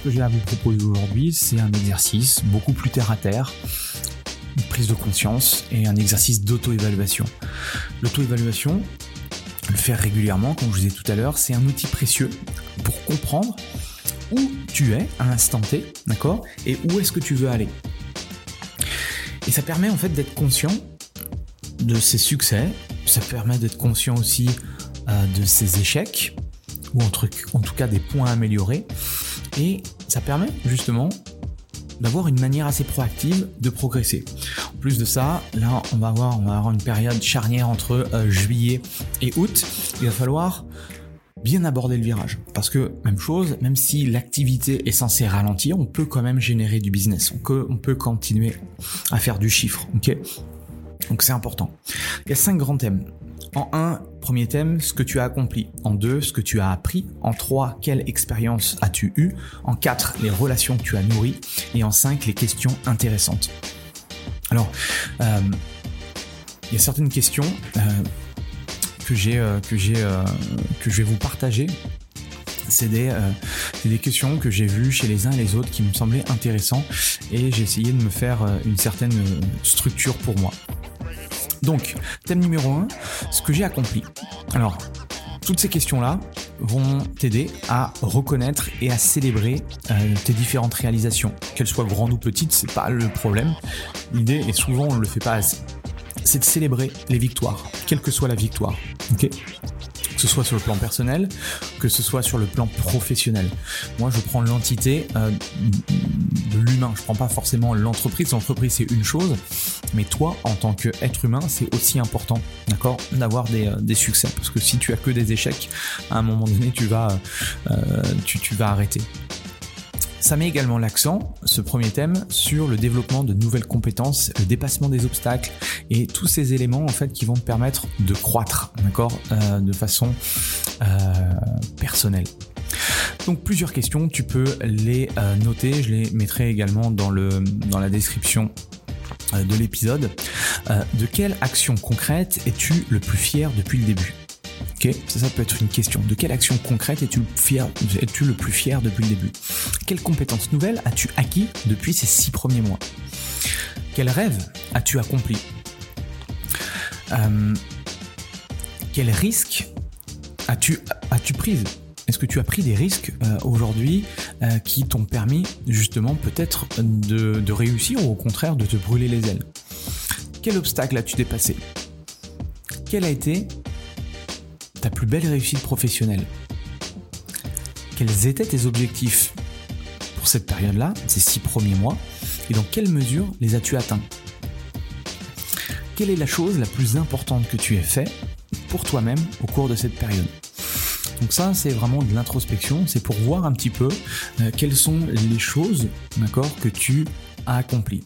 ce que j'ai à vous proposer aujourd'hui, c'est un exercice beaucoup plus terre à terre, une prise de conscience et un exercice d'auto-évaluation. L'auto-évaluation, le faire régulièrement, comme je vous disais tout à l'heure, c'est un outil précieux pour comprendre où tu es à l'instant T, d'accord Et où est-ce que tu veux aller Et ça permet en fait d'être conscient de ses succès, ça permet d'être conscient aussi euh, de ses échecs, ou en, en tout cas des points à améliorer, et ça permet justement d'avoir une manière assez proactive de progresser. En plus de ça, là, on va avoir, une période charnière entre euh, juillet et août. Il va falloir bien aborder le virage. Parce que, même chose, même si l'activité est censée ralentir, on peut quand même générer du business. On peut, on peut continuer à faire du chiffre. Donc c'est important. Il y a cinq grands thèmes. En un, premier thème, ce que tu as accompli. En deux, ce que tu as appris. En trois, quelle expérience as-tu eu En quatre, les relations que tu as nourries. Et en cinq, les questions intéressantes. Alors, euh, il y a certaines questions euh, que j'ai euh, que je vais vous partager. C'est des, des questions que j'ai vues chez les uns et les autres qui me semblaient intéressantes et j'ai essayé de me faire une certaine structure pour moi. Donc, thème numéro 1, ce que j'ai accompli. Alors, toutes ces questions-là vont t'aider à reconnaître et à célébrer euh, tes différentes réalisations. Qu'elles soient grandes ou petites, c'est pas le problème. L'idée, et souvent on ne le fait pas assez, c'est de célébrer les victoires, quelle que soit la victoire. ok? Que ce soit sur le plan personnel, que ce soit sur le plan professionnel. Moi, je prends l'entité euh, de l'humain. Je prends pas forcément l'entreprise. L'entreprise, c'est une chose, mais toi, en tant qu'être humain, c'est aussi important, d'avoir des, euh, des, succès. Parce que si tu as que des échecs, à un moment donné, tu vas, euh, tu, tu vas arrêter. Ça met également l'accent, ce premier thème, sur le développement de nouvelles compétences, le dépassement des obstacles et tous ces éléments en fait qui vont te permettre de croître, d'accord, euh, de façon euh, personnelle. Donc plusieurs questions, tu peux les euh, noter, je les mettrai également dans, le, dans la description de l'épisode. de quelle action concrète es-tu le plus fier depuis le début? Ça, peut être une question. De quelle action concrète es-tu le plus fier depuis le début? Quelles compétences nouvelles as-tu acquis depuis ces six premiers mois? Quel rêve as-tu accompli euh, Quels risques as-tu pris est-ce que tu as pris des risques euh, aujourd'hui euh, qui t'ont permis justement peut-être de, réussir ou au contraire de te brûler les ailes? Quel obstacle as-tu dépassé? Quel a été ta plus belle réussite professionnelle. Quels étaient tes objectifs pour cette période-là, ces six premiers mois, et dans quelle mesure les as-tu atteints? Quelle est la chose la plus importante que tu aies fait pour toi-même au cours de cette période? Donc ça, c'est vraiment de l'introspection, c'est pour voir un petit peu euh, quelles sont les choses, d'accord, que tu as accomplies.